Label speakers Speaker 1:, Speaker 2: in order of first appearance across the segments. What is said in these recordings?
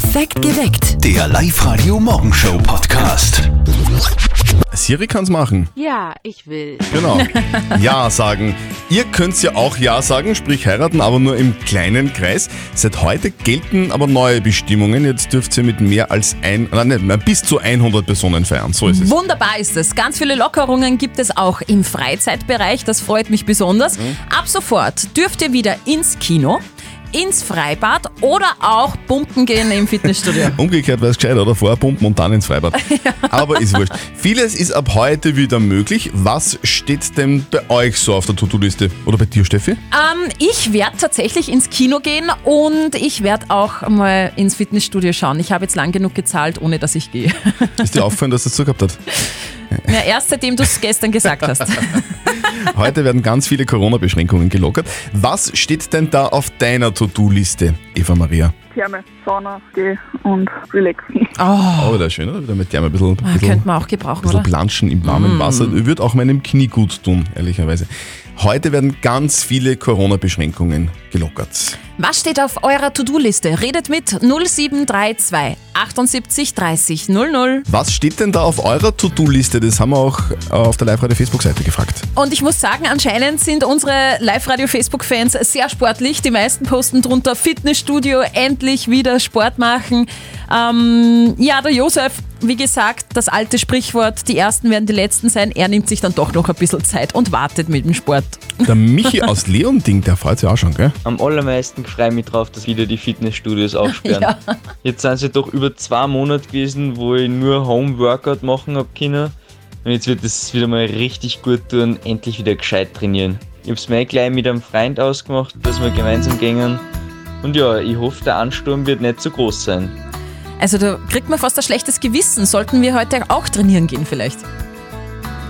Speaker 1: Perfekt geweckt.
Speaker 2: Der Live-Radio Morgenshow Podcast.
Speaker 3: Siri kann's machen.
Speaker 4: Ja, ich will.
Speaker 3: Genau. Ja sagen. Ihr könnt's ja auch Ja sagen, sprich heiraten, aber nur im kleinen Kreis. Seit heute gelten aber neue Bestimmungen. Jetzt dürft ihr mit mehr als ein, nein, nicht, bis zu 100 Personen feiern. So ist es.
Speaker 5: Wunderbar ist es. Ganz viele Lockerungen gibt es auch im Freizeitbereich. Das freut mich besonders. Ab sofort dürft ihr wieder ins Kino, ins Freibad oder auch pumpen gehen im Fitnessstudio.
Speaker 3: Umgekehrt wäre es gescheit, oder? Vorher pumpen und dann ins Freibad. Aber ist wurscht. Vieles ist ab heute wieder möglich. Was steht denn bei euch so auf der To-Do-Liste? Oder bei dir, Steffi?
Speaker 5: Ähm, ich werde tatsächlich ins Kino gehen und ich werde auch mal ins Fitnessstudio schauen. Ich habe jetzt lang genug gezahlt, ohne dass ich gehe.
Speaker 3: Ist dir aufgefallen, dass das so gehabt hat?
Speaker 5: Ja, erst seitdem du es gestern gesagt hast.
Speaker 3: Heute werden ganz viele Corona-Beschränkungen gelockert. Was steht denn da auf deiner To-Do-Liste, Eva Maria?
Speaker 6: Therme, Sauna, geh und relaxen.
Speaker 5: Oh,
Speaker 3: Oh, da ist schön, oder? Wieder mit der ein bisschen,
Speaker 5: ah,
Speaker 3: bisschen,
Speaker 5: könnte man auch gebrauchen,
Speaker 3: bisschen
Speaker 5: oder?
Speaker 3: planschen im warmen Wasser. Würde auch meinem Knie gut tun, ehrlicherweise. Heute werden ganz viele Corona-Beschränkungen gelockert.
Speaker 5: Was steht auf eurer To-Do-Liste? Redet mit 0732 78 30 00.
Speaker 3: Was steht denn da auf eurer To-Do-Liste? Das haben wir auch äh, auf der Live-Radio-Facebook-Seite gefragt.
Speaker 5: Und ich muss sagen, anscheinend sind unsere Live-Radio-Facebook-Fans sehr sportlich. Die meisten posten drunter Fitnessstudio, endlich wieder Sport machen. Ähm, ja, der Josef, wie gesagt, das alte Sprichwort, die Ersten werden die Letzten sein. Er nimmt sich dann doch noch ein bisschen Zeit und wartet mit dem Sport.
Speaker 3: Der Michi aus Leonding, der freut sich auch schon, gell?
Speaker 7: Am allermeisten freue ich mich drauf, dass wieder die Fitnessstudios aufsperren.
Speaker 5: Ja.
Speaker 7: Jetzt sind sie doch über zwei Monate gewesen, wo ich nur Home-Workout machen habe können. Und jetzt wird es wieder mal richtig gut tun, endlich wieder gescheit trainieren. Ich habe es mir gleich mit einem Freund ausgemacht, dass wir gemeinsam gehen. Und ja, ich hoffe, der Ansturm wird nicht so groß sein.
Speaker 5: Also da kriegt man fast ein schlechtes Gewissen. Sollten wir heute auch trainieren gehen vielleicht?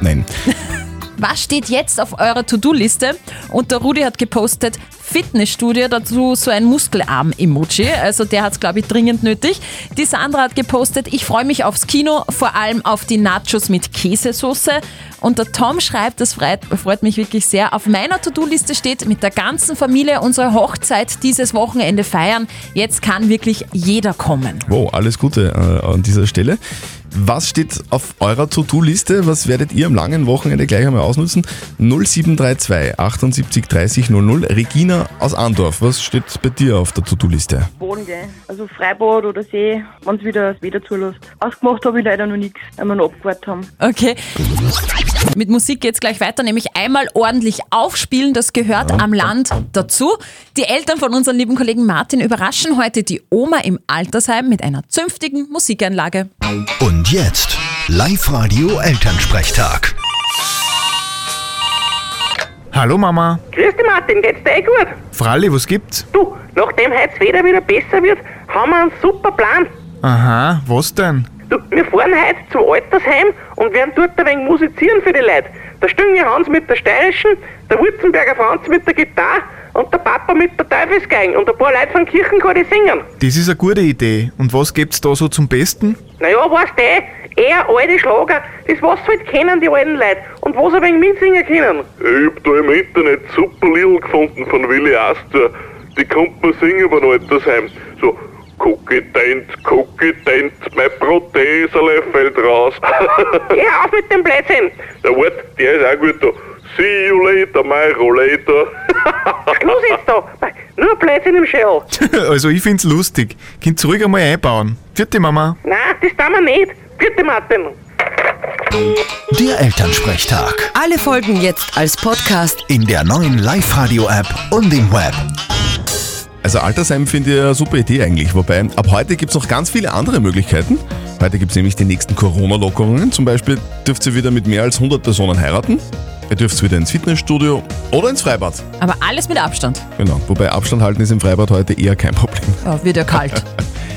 Speaker 3: Nein.
Speaker 5: Was steht jetzt auf eurer To-Do-Liste? Und der Rudi hat gepostet, Fitnessstudio, dazu so ein Muskelarm-Emoji. Also der hat es, glaube ich, dringend nötig. Die Sandra hat gepostet, ich freue mich aufs Kino, vor allem auf die Nachos mit Käsesoße. Und der Tom schreibt, das freut, freut mich wirklich sehr, auf meiner To-Do-Liste steht, mit der ganzen Familie unsere Hochzeit dieses Wochenende feiern. Jetzt kann wirklich jeder kommen.
Speaker 3: Wow, alles Gute äh, an dieser Stelle. Was steht auf eurer To-Do-Liste? Was werdet ihr am langen Wochenende gleich einmal ausnutzen? 0732 78 30 00. Regina aus Andorf, was steht bei dir auf der To-Do-Liste?
Speaker 6: Boden gehen. Also Freibad oder See, wenn es wieder das Wetter zulässt. Ausgemacht habe ich leider noch nichts, weil wir noch abgewartet haben.
Speaker 5: Okay. Mit Musik geht's gleich weiter, nämlich einmal ordentlich aufspielen, das gehört am Land dazu. Die Eltern von unserem lieben Kollegen Martin überraschen heute die Oma im Altersheim mit einer zünftigen Musikanlage.
Speaker 2: Und jetzt Live-Radio Elternsprechtag.
Speaker 8: Hallo Mama.
Speaker 9: Grüß dich Martin, geht's dir eh gut?
Speaker 8: Fralli, was gibt's?
Speaker 9: Du, nachdem heute das Wetter wieder besser wird, haben wir einen super Plan.
Speaker 8: Aha, was denn?
Speaker 9: Du, wir fahren heute zum Altersheim und werden dort ein wenig musizieren für die Leute. Der Stünger Hans mit der steirischen, der Wurzenberger Franz mit der Gitarre und der Papa mit der Teufelsgeigen und ein paar Leute von Kirchenkor, die singen.
Speaker 8: Das ist eine gute Idee. Und was gibt's da so zum Besten?
Speaker 9: Naja, weißt du eh, eher alte Schlager, das was halt kennen, die alten Leute. Und was ein wenig mitsingen können.
Speaker 10: Ich hab da im Internet super Liedl gefunden von Willi Astor. Die kommt man singen beim Altersheim. So, Kokident, Kokident, mein Proteserle fällt raus.
Speaker 9: Geh auf mit dem Blödsinn.
Speaker 10: Der Wort, der ist auch gut da. See you later, my rollator.
Speaker 9: Schluss jetzt da. Nur Blödsinn im Schädel.
Speaker 8: also ich find's lustig. Könnt ruhig einmal einbauen. Vierte Mama.
Speaker 9: Nein, das tun wir nicht. Bitte, Martin.
Speaker 2: Der Elternsprechtag.
Speaker 1: Alle Folgen jetzt als Podcast.
Speaker 2: In der neuen Live-Radio-App und im Web.
Speaker 3: Also Altersheim finde ich eine super Idee eigentlich, wobei ab heute gibt es noch ganz viele andere Möglichkeiten. Heute gibt es nämlich die nächsten Corona-Lockerungen. Zum Beispiel dürft ihr wieder mit mehr als 100 Personen heiraten. Ihr dürft wieder ins Fitnessstudio oder ins Freibad.
Speaker 5: Aber alles mit Abstand.
Speaker 3: Genau, wobei Abstand halten ist im Freibad heute eher kein Problem.
Speaker 5: Ja, wird ja kalt.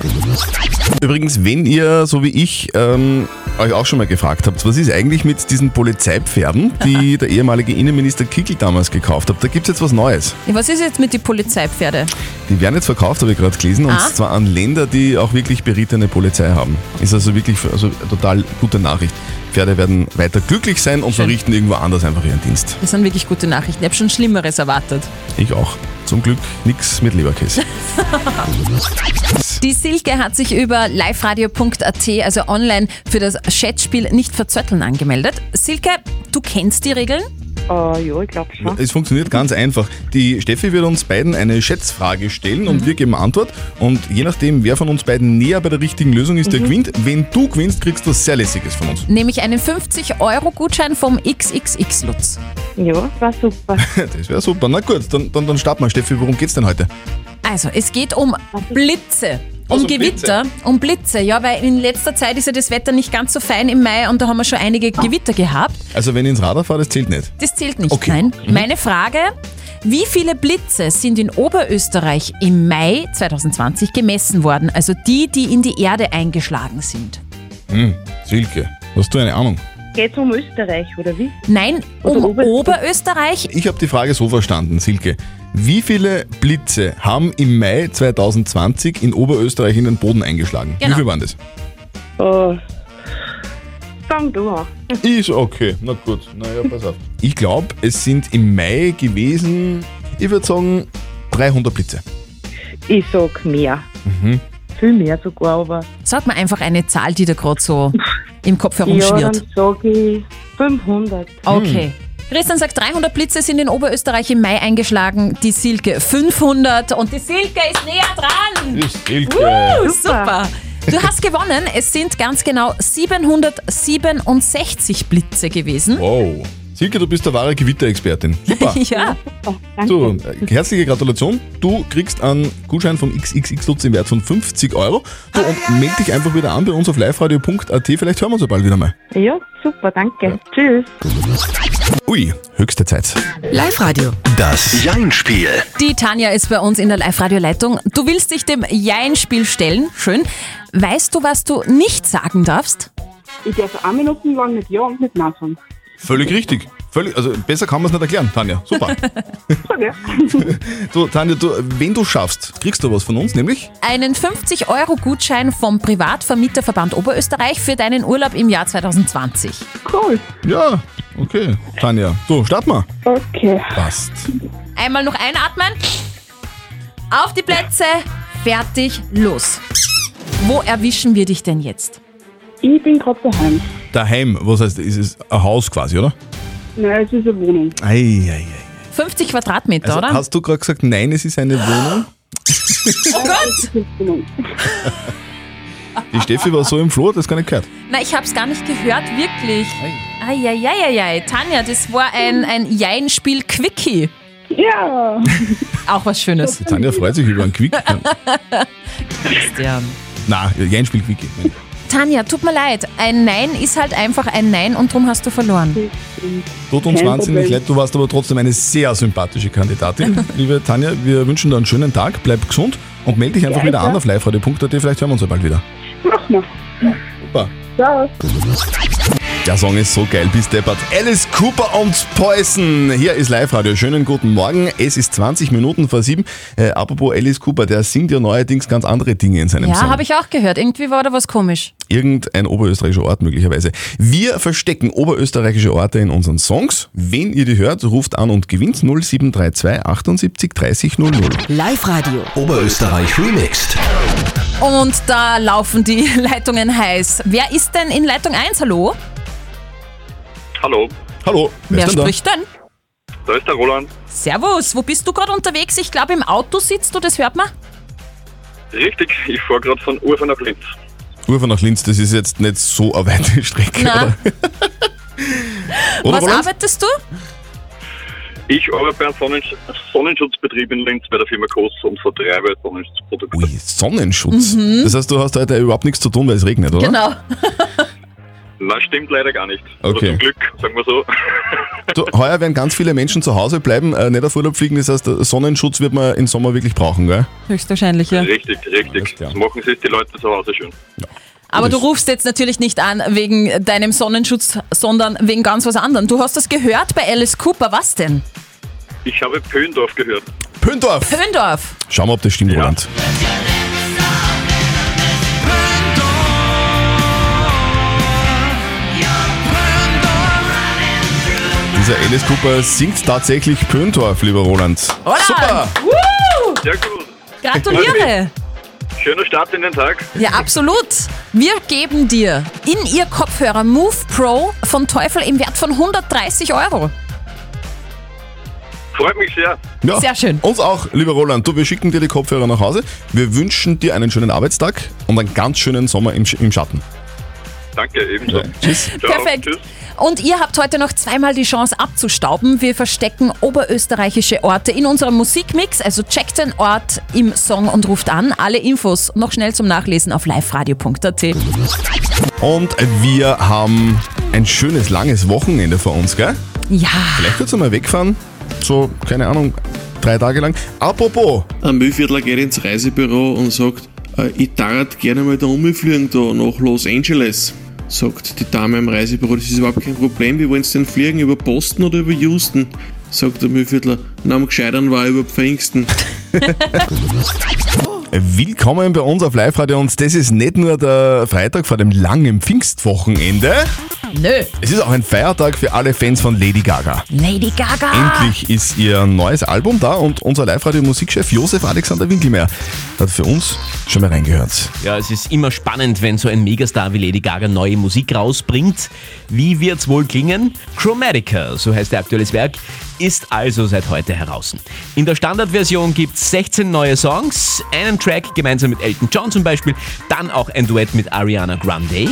Speaker 3: Übrigens, wenn ihr, so wie ich, ähm, euch auch schon mal gefragt habt, was ist eigentlich mit diesen Polizeipferden, die der ehemalige Innenminister Kickel damals gekauft hat, da gibt es jetzt was Neues.
Speaker 5: Was ist jetzt mit den Polizeipferde?
Speaker 3: Die werden jetzt verkauft, habe ich gerade gelesen, und
Speaker 5: Ah.
Speaker 3: zwar an Länder, die auch wirklich berittene Polizei haben. Ist also wirklich also total gute Nachricht. Pferde werden weiter glücklich sein und
Speaker 5: Schön.
Speaker 3: verrichten irgendwo anders einfach ihren Dienst.
Speaker 5: Das sind wirklich gute Nachrichten. Ich habe schon Schlimmeres erwartet.
Speaker 3: Ich auch. Zum Glück nichts mit Leberkäse.
Speaker 5: Die Silke hat sich über liveradio.at, also online, für das Chatspiel nicht verzötteln angemeldet. Silke, du kennst die Regeln?
Speaker 6: Äh, ja, ich glaube schon.
Speaker 3: Es funktioniert ganz einfach. Die Steffi wird uns beiden eine Schätzfrage stellen und wir geben Antwort. Und je nachdem, wer von uns beiden näher bei der richtigen Lösung ist, der gewinnt. Wenn du gewinnst, kriegst du was sehr Lässiges von uns.
Speaker 5: Nämlich einen 50-Euro-Gutschein vom XXX Lutz.
Speaker 6: Ja, war super.
Speaker 3: Das wäre super. Na gut, dann, dann, dann starten wir. Steffi, worum geht's denn heute?
Speaker 5: Also, es geht um Blitze. Um
Speaker 3: Also
Speaker 5: Gewitter, um Blitze, ja, weil in letzter Zeit ist ja das Wetter nicht ganz so fein im Mai und da haben wir schon einige Gewitter gehabt.
Speaker 3: Also, wenn ich ins Radar fahre, das zählt nicht.
Speaker 5: Das zählt nicht,
Speaker 3: Okay.
Speaker 5: nein. Meine Frage, wie viele Blitze sind in Oberösterreich im Mai 2020 gemessen worden? Also die, die in die Erde eingeschlagen sind.
Speaker 3: Hm, Silke, hast du eine Ahnung?
Speaker 6: Geht's um Österreich, oder wie?
Speaker 5: Nein, um
Speaker 6: Oder Ober-
Speaker 5: Oberösterreich.
Speaker 3: Ich habe die Frage so verstanden, Silke. Wie viele Blitze haben im Mai 2020 in Oberösterreich in den Boden eingeschlagen?
Speaker 5: Genau.
Speaker 3: Wie viel waren das?
Speaker 6: Äh, fang du an.
Speaker 3: Ist okay, na gut, naja, pass auf. Ich glaube, es sind im Mai gewesen, ich würde sagen, 300 Blitze.
Speaker 6: Ich sag mehr.
Speaker 3: Mhm.
Speaker 6: Viel mehr sogar, aber.
Speaker 5: Sag mal einfach eine Zahl, die da gerade so im Kopf
Speaker 6: Ja, dann
Speaker 5: herumschwirrt.
Speaker 6: sag ich 500.
Speaker 5: Okay. Christian sagt, 300 Blitze sind in Oberösterreich im Mai eingeschlagen. Die Silke 500 und die Silke ist näher dran.
Speaker 3: Ist Silke.
Speaker 5: Uh, super. Du hast gewonnen. Es sind ganz genau 767 Blitze gewesen.
Speaker 3: Wow. Silke, du bist der wahre Gewitterexpertin. Super.
Speaker 5: Ja.
Speaker 6: Oh, danke.
Speaker 3: So, herzliche Gratulation. Du kriegst einen Gutschein von XXX Lutz im Wert von 50 Euro. Du, und melde dich einfach wieder an bei uns auf liveradio.at. Vielleicht hören wir uns ja bald wieder mal.
Speaker 6: Ja, super, danke. Tschüss.
Speaker 3: Ui, höchste Zeit.
Speaker 1: Live-Radio.
Speaker 2: Das Jein-Spiel.
Speaker 5: Die Tanja ist bei uns in der Live-Radio-Leitung. Du willst dich dem Jein-Spiel stellen. Schön. Weißt du, was du nicht sagen darfst?
Speaker 4: Ich darf eine Minute lang mit Ja und mit Nein sagen.
Speaker 3: Völlig richtig. Völlig, also besser kann man es nicht erklären, Tanja. Super.
Speaker 4: Okay.
Speaker 3: du, Tanja, du, wenn du schaffst, kriegst du was von uns, nämlich
Speaker 5: Einen 50-Euro-Gutschein vom Privatvermieterverband Oberösterreich für deinen Urlaub im Jahr 2020.
Speaker 4: Cool.
Speaker 3: Ja, okay. Tanja, so, start mal.
Speaker 4: Okay.
Speaker 3: Passt.
Speaker 5: Einmal noch einatmen. Auf die Plätze. Fertig. Los. Wo erwischen wir dich denn jetzt?
Speaker 4: Ich bin gerade daheim.
Speaker 3: Daheim, was heißt, ist es ein Haus quasi, oder?
Speaker 4: Nein, es ist eine Wohnung.
Speaker 3: Ei, ei, ei.
Speaker 5: 50 Quadratmeter,
Speaker 3: Also,
Speaker 5: oder?
Speaker 3: hast du gerade gesagt, nein, es ist eine Wohnung?
Speaker 5: Oh Gott!
Speaker 4: Wohnung.
Speaker 3: Die Steffi war so im Flur, das gar nicht gehört.
Speaker 5: Na, ich hab's gar nicht gehört, wirklich. Eieieiei. Tanja, das war ein, ein Jein-Spiel-Quickie.
Speaker 4: Ja.
Speaker 5: Auch was Schönes.
Speaker 3: Die Tanja freut sich über einen Quick.
Speaker 5: Christian.
Speaker 3: Na, kein Spiel Quickie.
Speaker 5: Tanja, tut mir leid. Ein Nein ist halt einfach ein Nein und drum hast du verloren.
Speaker 3: Tut uns
Speaker 4: Kein
Speaker 3: wahnsinnig
Speaker 4: Problem.
Speaker 3: leid, du warst aber trotzdem eine sehr sympathische Kandidatin. Liebe Tanja, wir wünschen dir einen schönen Tag, bleib gesund und melde dich einfach
Speaker 4: Ja,
Speaker 3: wieder
Speaker 4: ja.
Speaker 3: an auf liveradio.at, vielleicht hören wir uns ja bald wieder.
Speaker 4: Mach mal.
Speaker 3: Super.
Speaker 4: Ciao.
Speaker 3: Der Song ist so geil, bis deppert. Alice Cooper und Poison. Hier ist Live-Radio. Schönen guten Morgen. Es ist 20 Minuten vor sieben. Äh, apropos Alice Cooper, der singt ja neuerdings ganz andere Dinge in seinem
Speaker 5: Ja,
Speaker 3: Song.
Speaker 5: habe ich auch gehört. Irgendwie war da was komisch.
Speaker 3: Irgendein oberösterreichischer Ort möglicherweise. Wir verstecken oberösterreichische Orte in unseren Songs. Wenn ihr die hört, ruft an und gewinnt 0732 78 30 00.
Speaker 1: Live-Radio.
Speaker 2: Oberösterreich remixed.
Speaker 5: Und da laufen die Leitungen heiß. Wer ist denn in Leitung 1? Hallo?
Speaker 10: Hallo,
Speaker 3: Hallo, wer,
Speaker 5: Wer
Speaker 3: ist denn da?
Speaker 5: spricht denn?
Speaker 10: da ist der Roland.
Speaker 5: Servus, wo bist du gerade unterwegs? Ich glaube, im Auto sitzt du, das hört man.
Speaker 10: Richtig, ich fahre gerade von Urfa nach Linz.
Speaker 3: Ufer nach Linz, das ist jetzt nicht so eine weite Strecke,
Speaker 5: Na.
Speaker 3: oder? oder
Speaker 5: Was
Speaker 3: Roland?
Speaker 5: arbeitest du?
Speaker 10: Ich arbeite bei einem Sonnensch Sonnenschutzbetrieb in Linz bei der Firma Koss und vertreibe Sonnenschutzprodukte.
Speaker 3: Ui, Sonnenschutz. Das heißt, du hast heute überhaupt nichts zu tun, weil es regnet, oder?
Speaker 5: Mhm. Genau.
Speaker 10: Na, stimmt leider gar nicht.
Speaker 3: Okay.
Speaker 10: Oder zum Glück, sagen wir so.
Speaker 3: Du, heuer werden ganz viele Menschen zu Hause bleiben, äh, nicht auf Urlaub fliegen. Das heißt, der Sonnenschutz wird man im Sommer wirklich brauchen, gell?
Speaker 5: Höchstwahrscheinlich, ja.
Speaker 10: Richtig, richtig. Das machen sich die Leute zu Hause schön.
Speaker 5: Aber du rufst jetzt natürlich nicht an wegen deinem Sonnenschutz, sondern wegen ganz was anderem. Du hast das gehört bei Alice Cooper. Was denn?
Speaker 10: Ich habe Pöndorf gehört.
Speaker 3: Pöndorf!
Speaker 5: Pöndorf.
Speaker 3: Schauen wir, ob das stimmt,
Speaker 10: Ja.
Speaker 3: Roland. Dieser Alice Cooper singt tatsächlich Pöndorf, lieber Roland.
Speaker 5: Roland!
Speaker 3: Super!
Speaker 5: Woo!
Speaker 10: Sehr gut.
Speaker 5: Gratuliere!
Speaker 10: Schöner Start in den Tag.
Speaker 5: Ja, absolut. Wir geben dir in ihr Kopfhörer Move Pro von Teufel im Wert von 130 Euro.
Speaker 10: Freut mich sehr.
Speaker 3: Ja,
Speaker 5: Sehr schön.
Speaker 3: Uns auch, lieber Roland. Du, wir schicken dir die Kopfhörer nach Hause. Wir wünschen dir einen schönen Arbeitstag und einen ganz schönen Sommer im, Sch- im Schatten.
Speaker 10: Danke, ebenso.
Speaker 3: Ja, tschüss.
Speaker 10: Ciao,
Speaker 5: Perfekt.
Speaker 10: Tschüss.
Speaker 5: Und ihr habt heute noch zweimal die Chance abzustauben. Wir verstecken oberösterreichische Orte in unserem Musikmix. Also checkt den Ort im Song und ruft an. Alle Infos noch schnell zum Nachlesen auf liveradio.at.
Speaker 3: Und wir haben ein schönes, langes Wochenende vor uns, gell?
Speaker 5: Ja,
Speaker 3: Vielleicht kurz einmal wegfahren. So, keine Ahnung, drei Tage lang. Apropos,
Speaker 11: Ein Müllviertler geht ins Reisebüro und sagt, äh, ich darf gerne mal da umfliegen da nach Los Angeles. Sagt die Dame im Reisebüro, das ist überhaupt kein Problem, wie wollen Sie denn fliegen, über Boston oder über Houston? Sagt der Müllviertler, na am gescheitern war über Pfingsten.
Speaker 3: willkommen bei uns auf Live-Radio und das ist nicht nur der Freitag vor dem langen Pfingstwochenende,
Speaker 5: nö.
Speaker 3: es ist auch ein Feiertag für alle Fans von Lady Gaga.
Speaker 5: Lady Gaga.
Speaker 3: Endlich ist ihr neues Album da und unser Live-Radio-Musikchef Josef Alexander Winkelmeier hat für uns schon mal reingehört.
Speaker 12: Ja, es ist immer spannend, wenn so ein Megastar wie Lady Gaga neue Musik rausbringt. Wie wird's wohl klingen? Chromatica, so heißt ihr aktuelles Werk, ist also seit heute heraus. In der Standardversion gibt's 16 neue Songs, einen Track gemeinsam mit Elton John zum Beispiel, dann auch ein Duett mit Ariana Grande.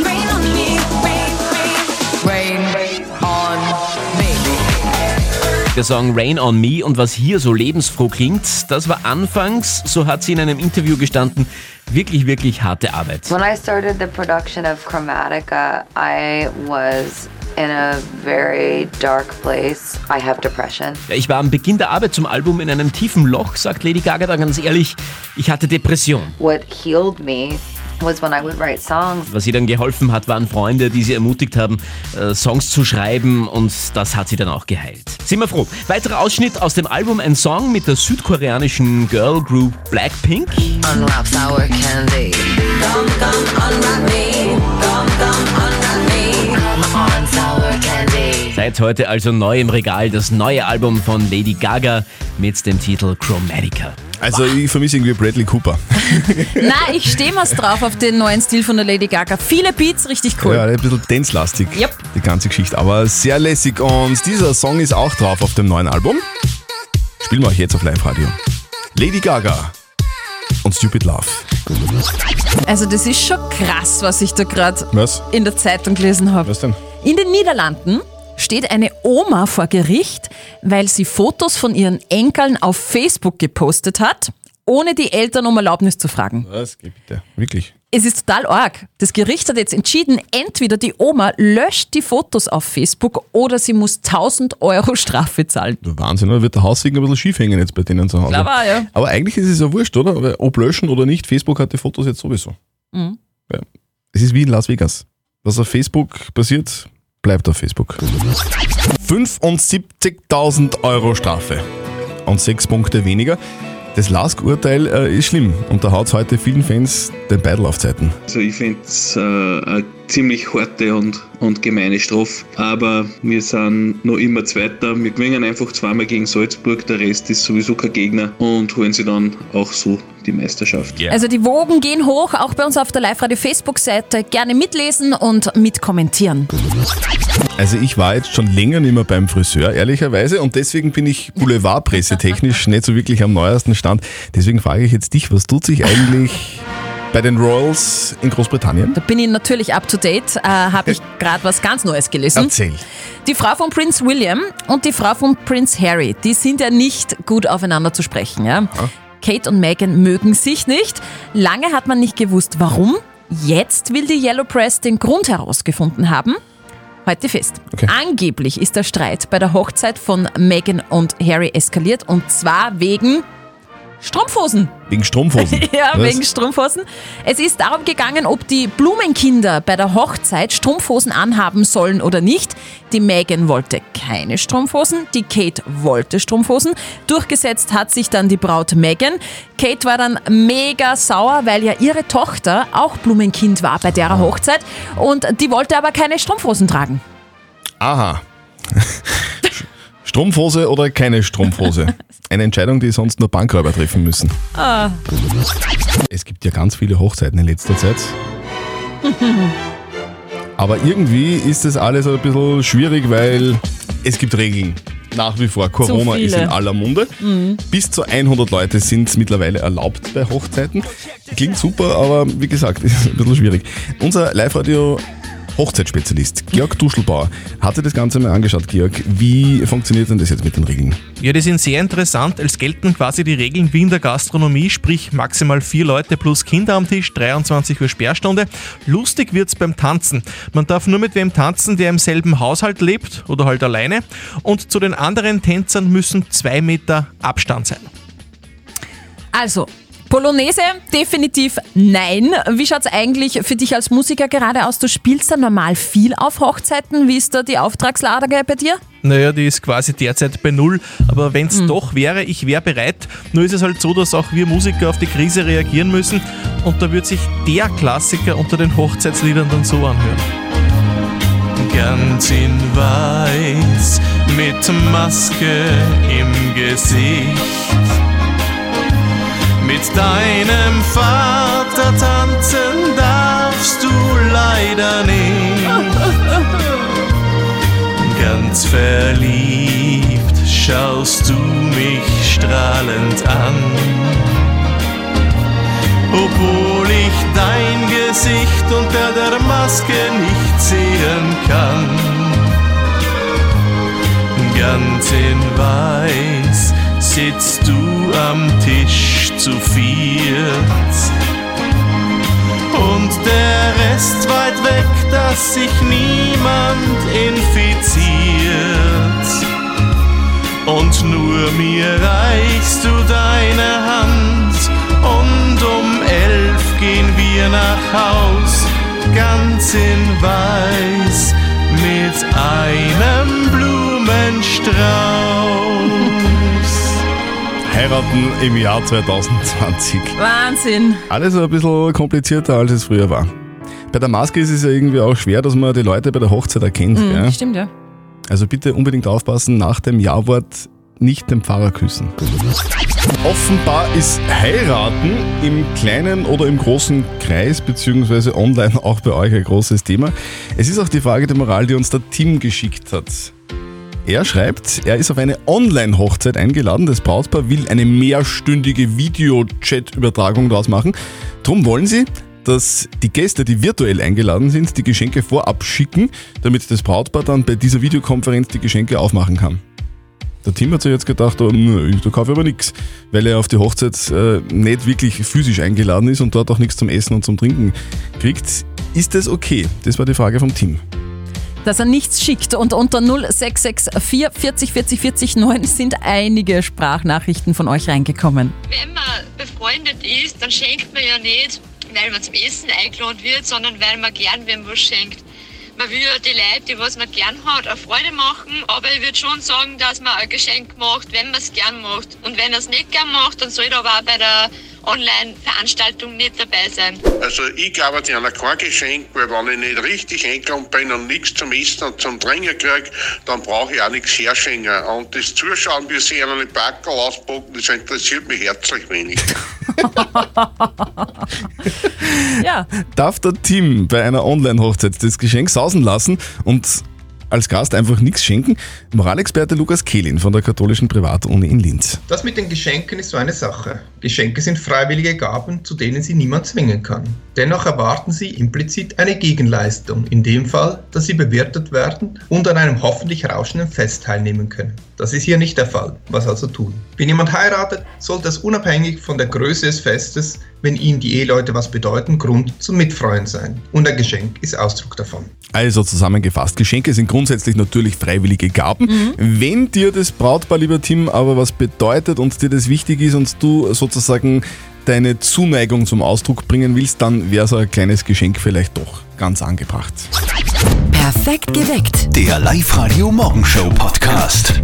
Speaker 12: Der Song Rain on Me und was hier so lebensfroh klingt, das war anfangs, so hat sie in einem Interview gestanden, wirklich, wirklich harte Arbeit.
Speaker 13: When I started the production of Chromatica, I was in a very dark place. I have depression.
Speaker 12: Ja, Ich war am Beginn der Arbeit zum Album in einem tiefen Loch, sagt Lady Gaga da ganz ehrlich. Ich hatte Depression.
Speaker 13: What healed me was when I would write songs.
Speaker 12: Was ihr dann geholfen hat, waren Freunde, die sie ermutigt haben, äh, Songs zu schreiben und das hat sie dann auch geheilt. Sind wir froh. Weiterer Ausschnitt aus dem Album, ein Song mit der südkoreanischen Girl Group Blackpink.
Speaker 13: Unwrap sour candy. Gum, gum, unwrap me. Gum, gum, unwrap me. Come on, sour candy.
Speaker 12: Seit heute also neu im Regal das neue Album von Lady Gaga mit dem Titel Chromatica.
Speaker 3: Also ich vermisse irgendwie Bradley Cooper.
Speaker 5: Na, ich stehe was drauf auf den neuen Stil von der Lady Gaga. Viele Beats, richtig cool.
Speaker 3: Ja, ein bisschen dance-lastig,
Speaker 5: Yep.
Speaker 3: die ganze Geschichte, aber sehr lässig und dieser Song ist auch drauf auf dem neuen Album. Spielen wir euch jetzt auf Live-Radio. Lady Gaga und Stupid Love.
Speaker 5: Also das ist schon krass, was ich da gerade in der Zeitung gelesen habe.
Speaker 3: Was denn?
Speaker 5: In den Niederlanden steht eine Oma vor Gericht, weil sie Fotos von ihren Enkeln auf Facebook gepostet hat, ohne die Eltern um Erlaubnis zu fragen.
Speaker 3: Was? Geh bitte. Wirklich.
Speaker 5: Es ist total arg. Das Gericht hat jetzt entschieden, entweder die Oma löscht die Fotos auf Facebook oder sie muss 1000 Euro Strafe zahlen.
Speaker 3: Wahnsinn, oder? Wird der Haussegen ein bisschen schief hängen jetzt bei denen zu Hause.
Speaker 5: Klar war, ja.
Speaker 3: Aber eigentlich ist es ja wurscht, oder? Ob löschen oder nicht, Facebook hat die Fotos jetzt sowieso.
Speaker 5: Mhm.
Speaker 3: Ja. Es ist wie in Las Vegas. Was auf Facebook passiert, bleibt auf Facebook. 75.000 Euro Strafe und sechs Punkte weniger. Das Lask-Urteil äh, ist schlimm und da haut heute vielen Fans den Beidel auf Zeiten.
Speaker 11: Also ich finde es äh, eine ziemlich harte und, und gemeine Strafe. Aber wir sind noch immer Zweiter. Wir gewinnen einfach zweimal gegen Salzburg. Der Rest ist sowieso kein Gegner und holen sie dann auch so die Meisterschaft.
Speaker 5: Also die Wogen gehen hoch, auch bei uns auf der Live-Radio-Facebook-Seite. Gerne mitlesen und mitkommentieren.
Speaker 3: Also ich war jetzt schon länger nicht mehr beim Friseur, ehrlicherweise, und deswegen bin ich Boulevardpresse-technisch nicht so wirklich am neuesten Stand. Deswegen frage ich jetzt dich, was tut sich eigentlich bei den Royals in Großbritannien?
Speaker 5: Da bin ich natürlich up to date, äh, habe ich gerade was ganz Neues gelesen.
Speaker 3: Erzähl.
Speaker 5: Die Frau von Prince William und die Frau von Prince Harry, die sind ja nicht gut aufeinander zu sprechen. Ja? Kate und Meghan mögen sich nicht. Lange hat man nicht gewusst, warum. Jetzt will die Yellow Press den Grund herausgefunden haben. Heute fest. Angeblich ist der Streit bei der Hochzeit von Meghan und Harry eskaliert und zwar wegen Strumpfhosen.
Speaker 3: Wegen Strumpfhosen.
Speaker 5: Ja,
Speaker 3: Was?
Speaker 5: wegen Strumpfhosen. Es ist darum gegangen, ob die Blumenkinder bei der Hochzeit Strumpfhosen anhaben sollen oder nicht. Die Megan wollte keine Strumpfhosen, die Kate wollte Strumpfhosen. Durchgesetzt hat sich dann die Braut Megan. Kate war dann mega sauer, weil ja ihre Tochter auch Blumenkind war bei derer Hochzeit und die wollte aber keine Strumpfhosen tragen.
Speaker 3: Aha. Strumpfhose oder keine Strumpfhose? Eine Entscheidung, die sonst nur Bankräuber treffen müssen.
Speaker 5: Ah.
Speaker 3: Es gibt ja ganz viele Hochzeiten in letzter Zeit. Aber irgendwie ist das alles ein bisschen schwierig, weil es gibt Regeln. Nach wie vor. Corona ist in aller Munde.
Speaker 5: Mhm.
Speaker 3: Bis zu 100 Leute sind mittlerweile erlaubt bei Hochzeiten. Klingt super, aber wie gesagt, ist ein bisschen schwierig. Unser Live-Radio Hochzeitsspezialist Georg Duschelbauer hat sich das Ganze mal angeschaut. Georg, wie funktioniert denn das jetzt mit den Regeln?
Speaker 14: Ja, die sind sehr interessant. Es gelten quasi die Regeln wie in der Gastronomie, sprich maximal vier Leute plus Kinder am Tisch, 23 Uhr Sperrstunde. Lustig wird's beim Tanzen. Man darf nur mit wem tanzen, der im selben Haushalt lebt oder halt alleine. Und zu den anderen Tänzern müssen zwei Meter Abstand sein.
Speaker 5: Also, Polonaise definitiv nein. Wie schaut's eigentlich für dich als Musiker gerade aus? Du spielst da normal viel auf Hochzeiten. Wie ist da die Auftragslage bei dir?
Speaker 14: Naja, die ist quasi derzeit bei Null. Aber wenn's doch wäre, ich wäre bereit. Nur ist es halt so, dass auch wir Musiker auf die Krise reagieren müssen. Und da wird sich der Klassiker unter den Hochzeitsliedern dann so anhören. Ganz in weiß, mit Maske im Gesicht. Mit deinem Vater tanzen darfst du leider nicht. Ganz verliebt schaust du mich strahlend an. Obwohl ich dein Gesicht unter der Maske nicht sehen kann. Ganz in weiß sitzt du am Tisch zu viert. Und der Rest weit weg, dass sich niemand infiziert. Und nur mir reichst du deine Hand. Und um elf gehen wir nach Haus, ganz in weiß, mit einem Blumenstrauß.
Speaker 3: Heiraten im Jahr 2020.
Speaker 5: Wahnsinn.
Speaker 3: Alles ein bisschen komplizierter, als es früher war. Bei der Maske ist es ja irgendwie auch schwer, dass man die Leute bei der Hochzeit erkennt.
Speaker 5: Mhm,
Speaker 3: gell?
Speaker 5: Stimmt, ja.
Speaker 3: Also bitte unbedingt aufpassen, nach dem Ja-Wort nicht den Pfarrer küssen. Offenbar ist Heiraten im kleinen oder im großen Kreis beziehungsweise online auch bei euch ein großes Thema. Es ist auch die Frage der Moral, die uns der Tim geschickt hat. Er schreibt, er ist auf eine Online-Hochzeit eingeladen. Das Brautpaar will eine mehrstündige Video-Chat-Übertragung daraus machen. Drum wollen sie, dass die Gäste, die virtuell eingeladen sind, die Geschenke vorab schicken, damit das Brautpaar dann bei dieser Videokonferenz die Geschenke aufmachen kann. Der Tim hat sich jetzt gedacht, oh, nö, da kaufe ich aber nichts, weil er auf die Hochzeit äh, nicht wirklich physisch eingeladen ist und dort auch nichts zum Essen und zum Trinken kriegt. Ist das okay? Das war die Frage vom Tim.
Speaker 5: Dass er nichts schickt und unter 0664 40 40 40 9 sind einige Sprachnachrichten von euch reingekommen.
Speaker 15: Wenn man befreundet ist, dann schenkt man ja nicht, weil man zum Essen eingeladen wird, sondern weil man gern wem was schenkt. Man will ja die Leute, die was man gern hat, eine Freude machen, aber ich würde schon sagen, dass man ein Geschenk macht, wenn man es gern macht. Und wenn er es nicht gern macht, dann soll er aber auch bei der Online-Veranstaltung nicht dabei sein.
Speaker 16: Also ich glaube an kein Geschenk, weil wenn ich nicht richtig eingeladen bin und nichts zum Essen und zum Trinken kriege, dann brauche ich auch nichts herschenken. Und das Zuschauen, wie sie einen Backel auspacken, das interessiert mich herzlich wenig.
Speaker 5: Ja.
Speaker 3: Darf der Tim bei einer Online-Hochzeit das Geschenk sausen lassen und als Gast einfach nichts schenken? Moralexperte Lukas Kehlin von der katholischen Privatuni in Linz.
Speaker 17: Das mit den Geschenken ist so eine Sache. Geschenke sind freiwillige Gaben, zu denen sie niemand zwingen kann. Dennoch erwarten sie implizit eine Gegenleistung, in dem Fall, dass sie bewirtet werden und an einem hoffentlich rauschenden Fest teilnehmen können. Das ist hier nicht der Fall. Was also tun? Wenn jemand heiratet, sollte es unabhängig von der Größe des Festes, wenn ihm die Eheleute was bedeuten, Grund zum Mitfreuen sein. Und ein Geschenk ist Ausdruck davon.
Speaker 3: Also zusammengefasst, Geschenke sind grundsätzlich natürlich freiwillige Gaben. Wenn dir das Brautpaar, lieber Tim, aber was bedeutet und dir das wichtig ist und du sozusagen deine Zuneigung zum Ausdruck bringen willst, dann wäre so ein kleines Geschenk vielleicht doch ganz angebracht.
Speaker 1: Perfekt geweckt.
Speaker 2: Der Live-Radio Morgenshow Podcast.